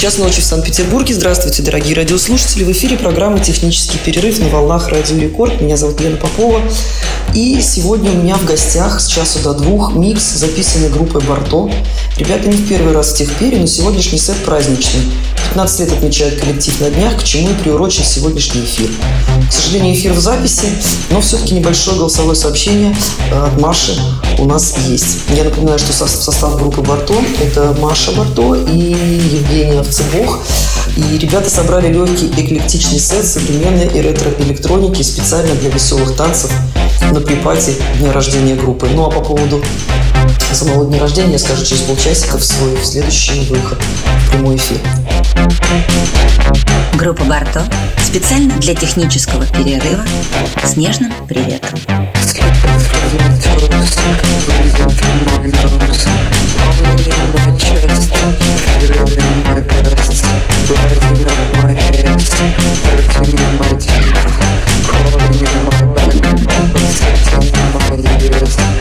Час ночи в Санкт-Петербурге. Здравствуйте, дорогие радиослушатели. В эфире программа «Технический перерыв» на волнах «Радио Рекорд». Меня зовут Лена Попова. И сегодня у меня в гостях с часу до двух микс, записанный группой «Барто». Ребята не в первый раз в техпере, но сегодняшний сет праздничный. 15 лет отмечает коллектив на днях, к чему и приурочен сегодняшний эфир. К сожалению, эфир в записи, но все-таки небольшое голосовое сообщение э, от Маши у нас есть. Я напоминаю, что состав группы Барто – это Маша Барто и Евгения Овцебох. И ребята собрали легкий эклектичный сет современной и ретро-электроники специально для веселых танцев на припате дня рождения группы. Ну а по поводу самого дня рождения я скажу через полчасика в свой следующий выход в прямой эфир. Группа Барто специально для технического перерыва с нежным приветом. Grabbing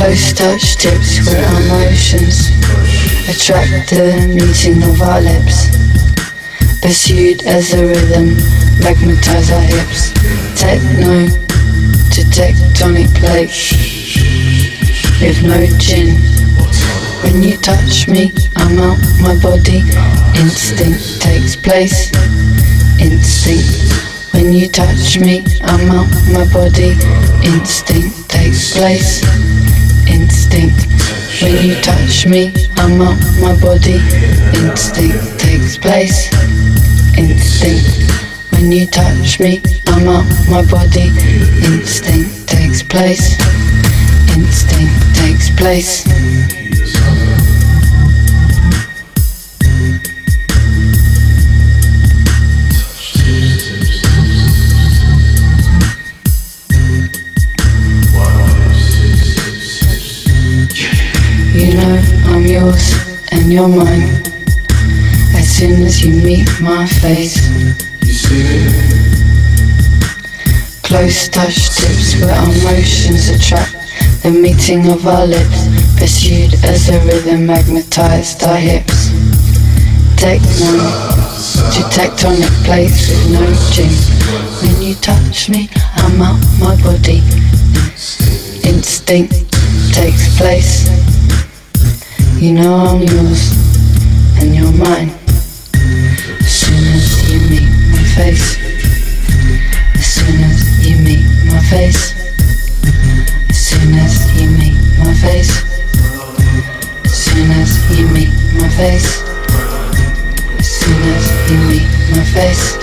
Close touch tips where our motions attract the meeting of our lips. Pursued as a rhythm, magnetize our hips. Techno to tectonic plates. With no chin. When you touch me, I'm out my body. Instinct takes place. Instinct. When you touch me, I'm out my body. Instinct takes place. Instinct. When you touch me, I'm out my body. Instinct takes place. Instinct. When you touch me, I'm out my body. Instinct takes place. Instinct takes place. Know I'm yours and you're mine. As soon as you meet my face. you see. Close touch tips where our motions attract the meeting of our lips. Pursued as a rhythm magnetized our hips. Techno to tectonic plates with no gym. When you touch me, I'm out my body. Instinct takes place. You know I'm yours and you're mine. As soon as you meet my face. As soon as you meet my face. As soon as you meet my face. As soon as you meet my face. As soon as you meet my face.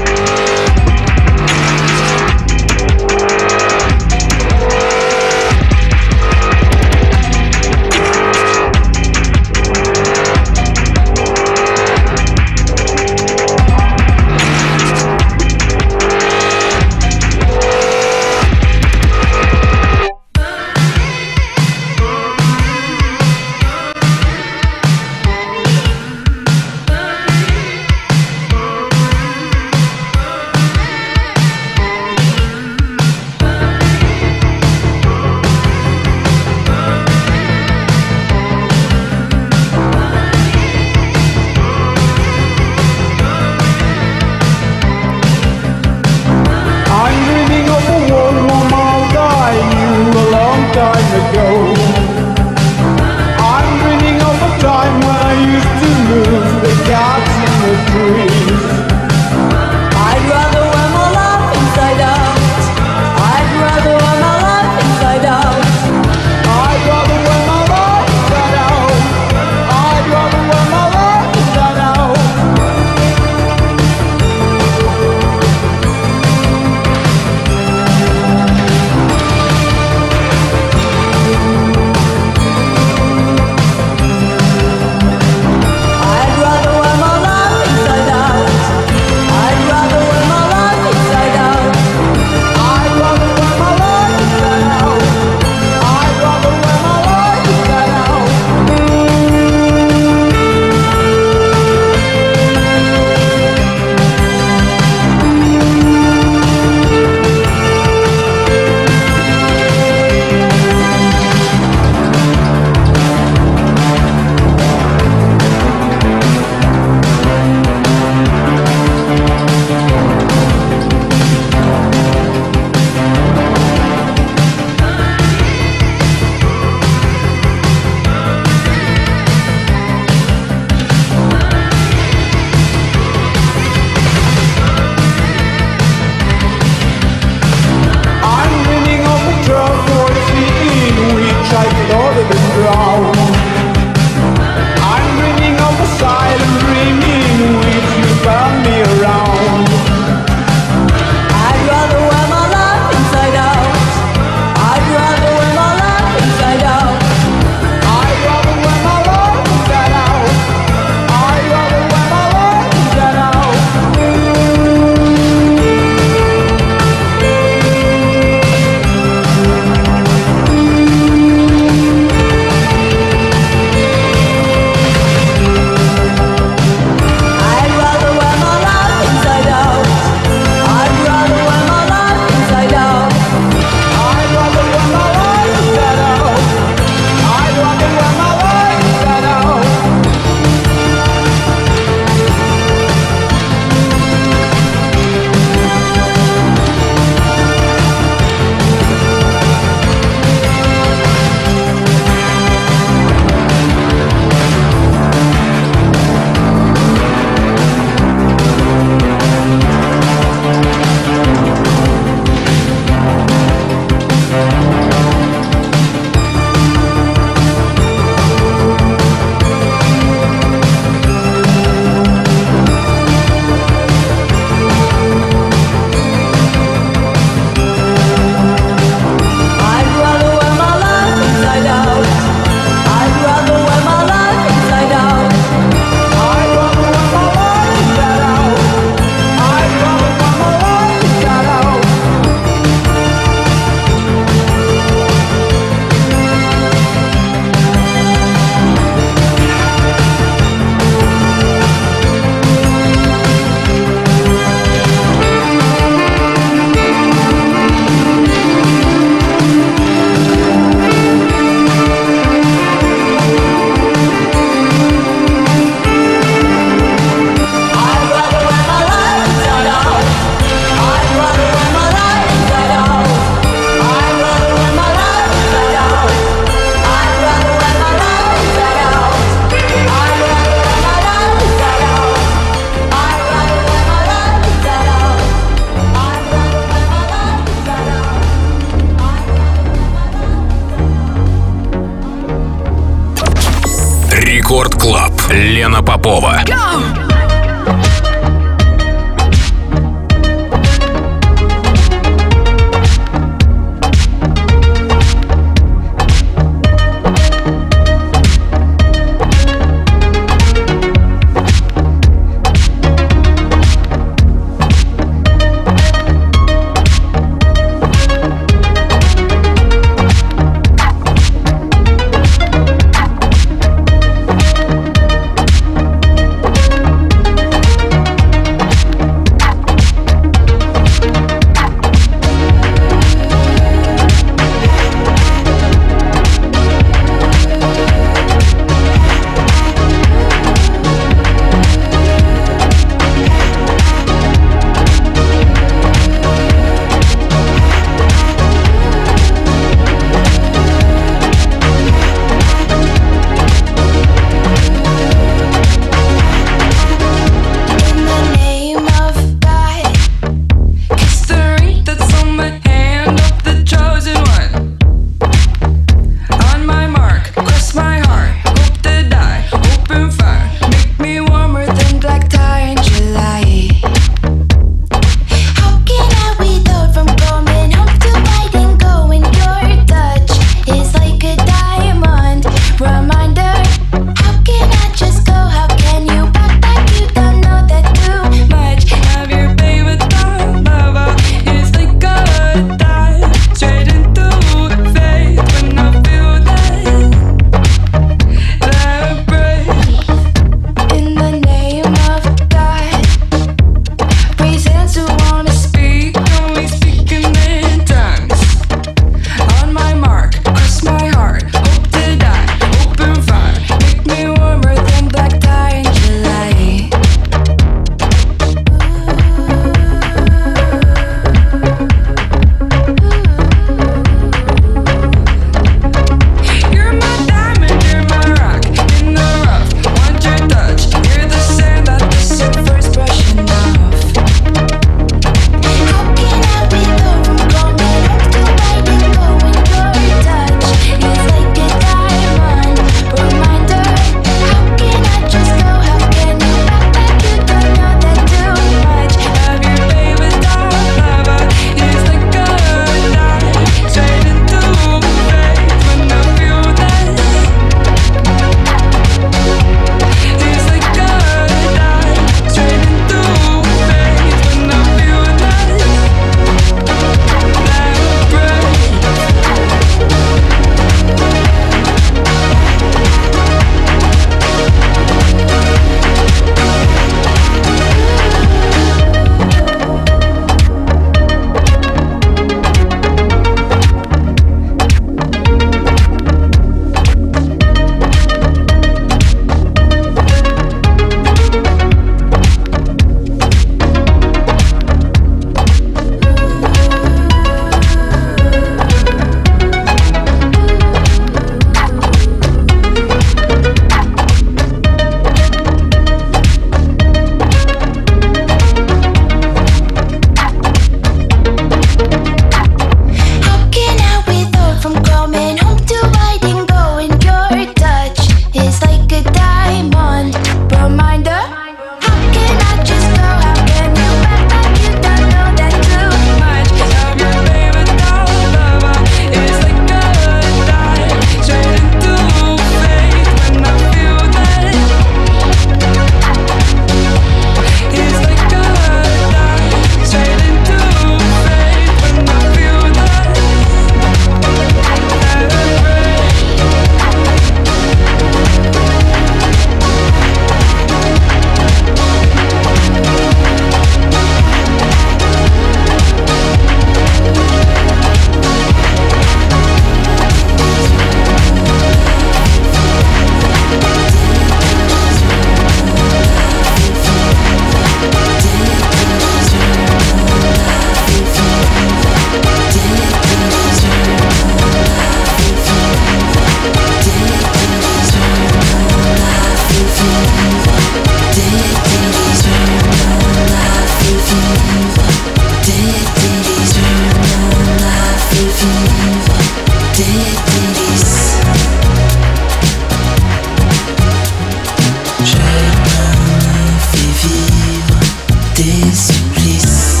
please, please.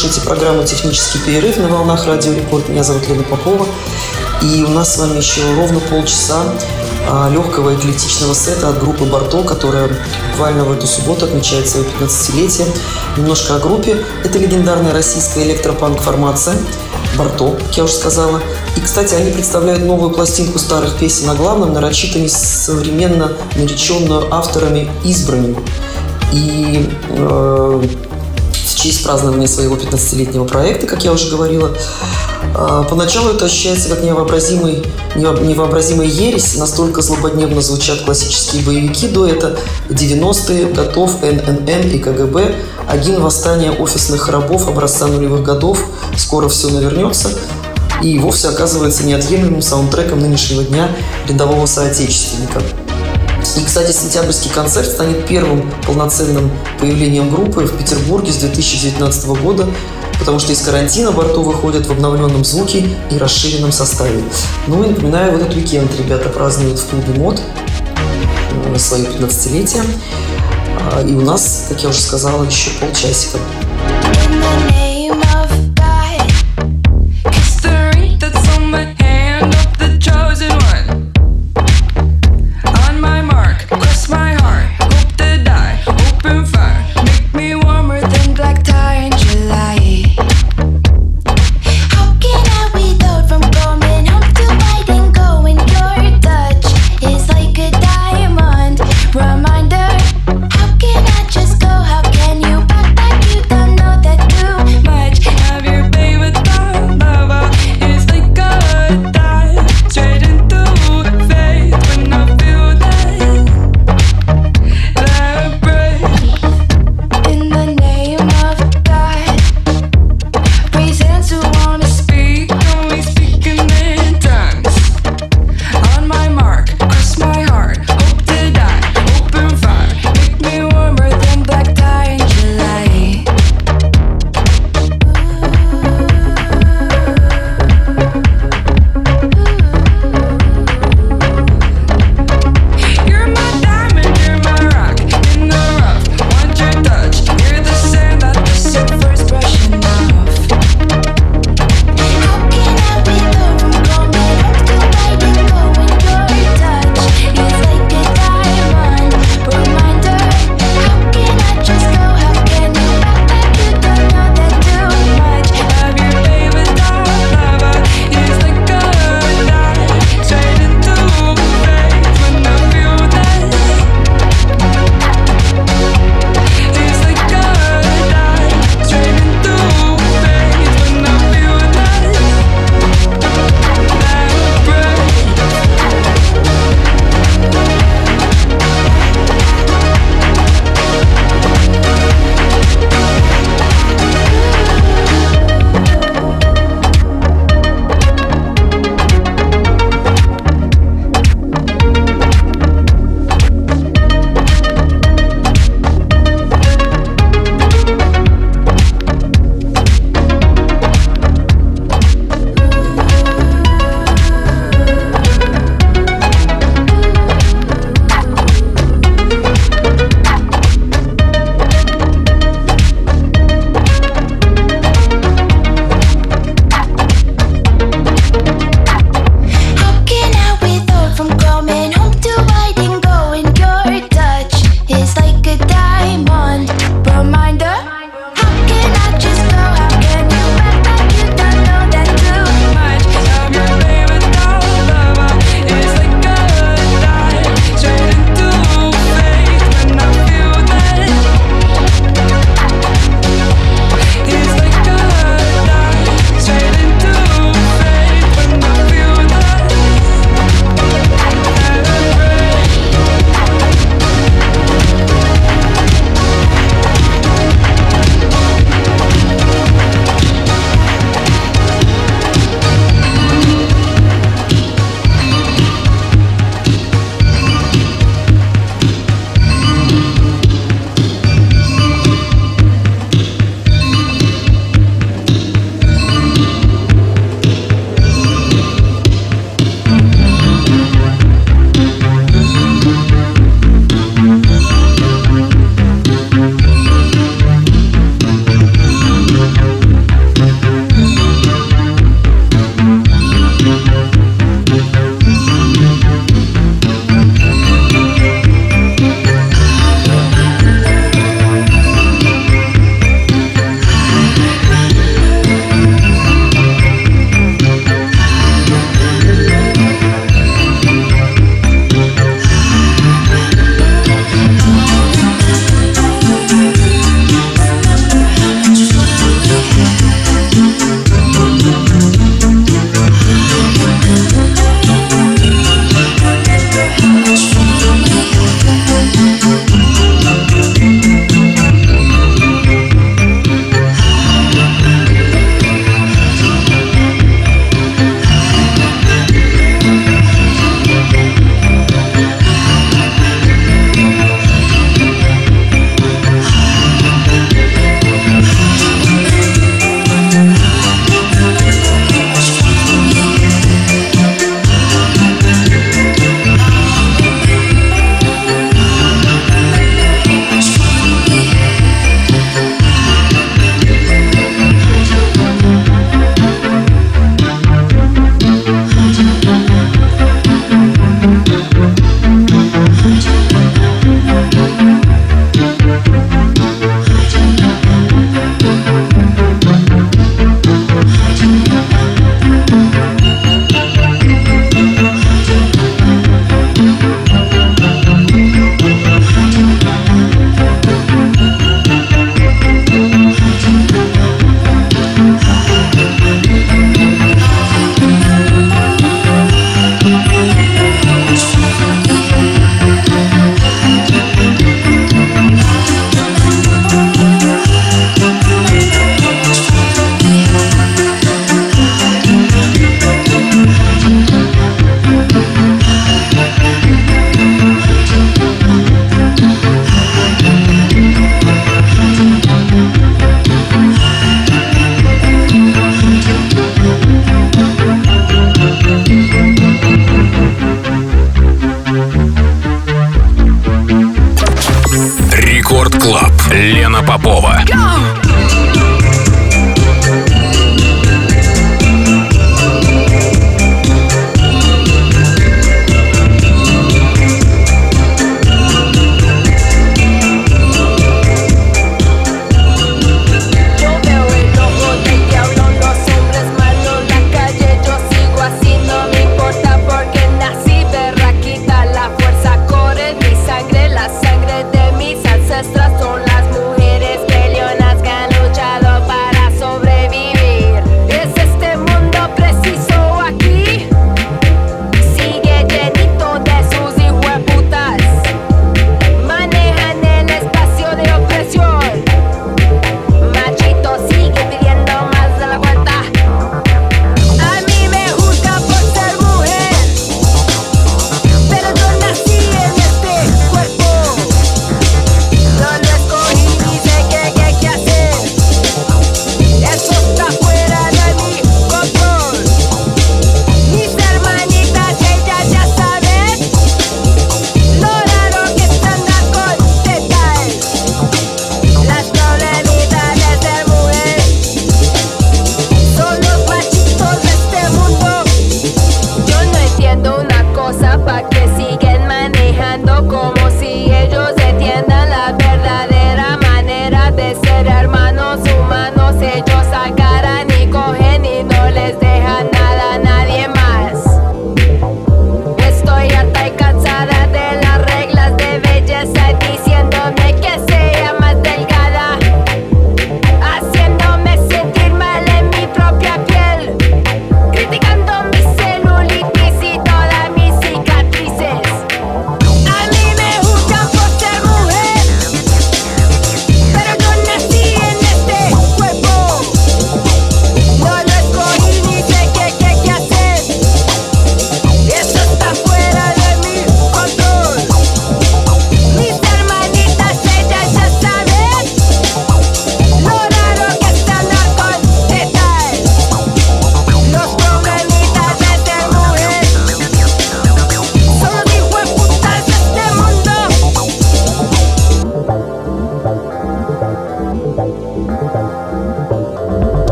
Слушаете программу «Технический перерыв» на волнах Радио Рекорд. Меня зовут Лена Попова. И у нас с вами еще ровно полчаса а, легкого эклетичного сета от группы «Барто», которая буквально в эту субботу отмечает свое 15-летие. Немножко о группе. Это легендарная российская электропанк-формация «Барто», как я уже сказала. И, кстати, они представляют новую пластинку старых песен на главном, нарочито современно нареченную авторами избранным. И э, честь празднования своего 15-летнего проекта, как я уже говорила. А, поначалу это ощущается как невообразимый, невообразимая ересь, настолько злободневно звучат классические боевики до это 90-е, готов ННН и КГБ, один восстание офисных рабов образца нулевых годов, скоро все навернется, и вовсе оказывается неотъемлемым саундтреком нынешнего дня рядового соотечественника – и, кстати, сентябрьский концерт станет первым полноценным появлением группы в Петербурге с 2019 года, потому что из карантина борту выходят в обновленном звуке и расширенном составе. Ну и напоминаю, в этот уикенд ребята празднуют в клубе МОД э, свое 15-летие. А, и у нас, как я уже сказала, еще полчасика.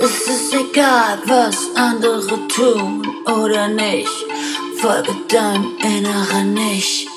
Es ist egal, was andere tun oder nicht. Folge deinem inneren Ich.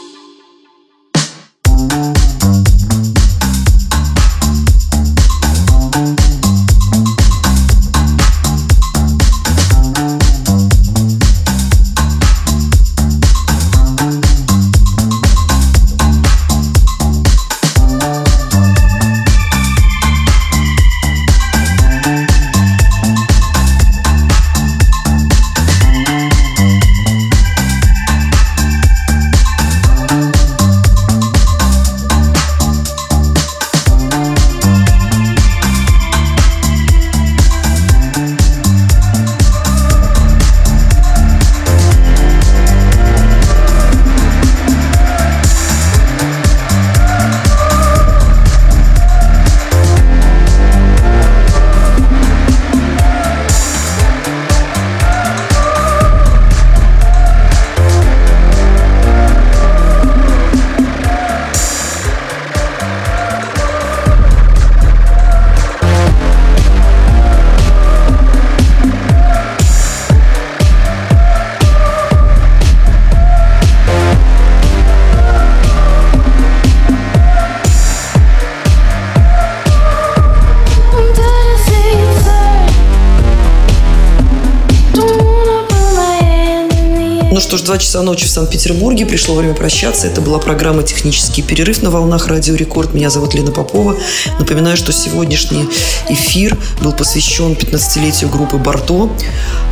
Часа ночи в Санкт-Петербурге. Пришло время прощаться. Это была программа «Технический перерыв» на волнах Радио Рекорд. Меня зовут Лена Попова. Напоминаю, что сегодняшний эфир был посвящен 15-летию группы «Барто».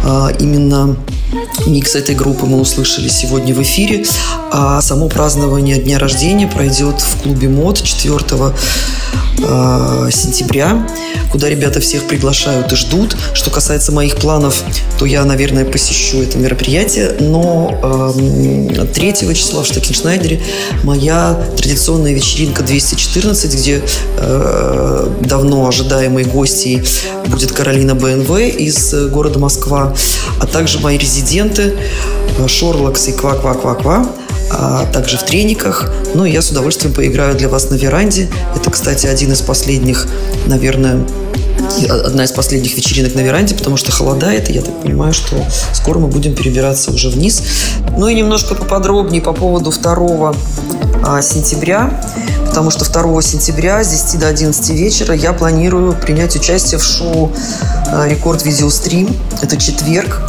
А, Именно микс этой группы мы услышали сегодня в эфире. А само празднование дня рождения пройдет в клубе МОД 4 э, сентября, куда ребята всех приглашают и ждут. Что касается моих планов, то я, наверное, посещу это мероприятие, но эм, 3 числа в Штекеншнайдере моя традиционная вечеринка 214, где э, давно ожидаемой гостьей будет Каролина БНВ из э, города Москва, а также мои резиденты э, Шорлакс и Ква-Ква-Ква-Ква а также в трениках. Ну, я с удовольствием поиграю для вас на веранде. Это, кстати, один из последних, наверное, одна из последних вечеринок на веранде, потому что холодает, и я так понимаю, что скоро мы будем перебираться уже вниз. Ну и немножко поподробнее по поводу 2 а, сентября, потому что 2 сентября с 10 до 11 вечера я планирую принять участие в шоу а, «Рекорд Видеострим». Это четверг.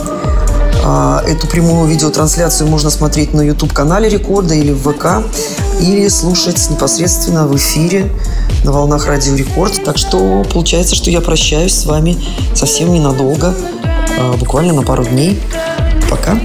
А, Эту прямую видеотрансляцию можно смотреть на YouTube-канале Рекорда или в ВК, или слушать непосредственно в эфире на волнах Радио Рекорд. Так что получается, что я прощаюсь с вами совсем ненадолго, а, буквально на пару дней. Пока.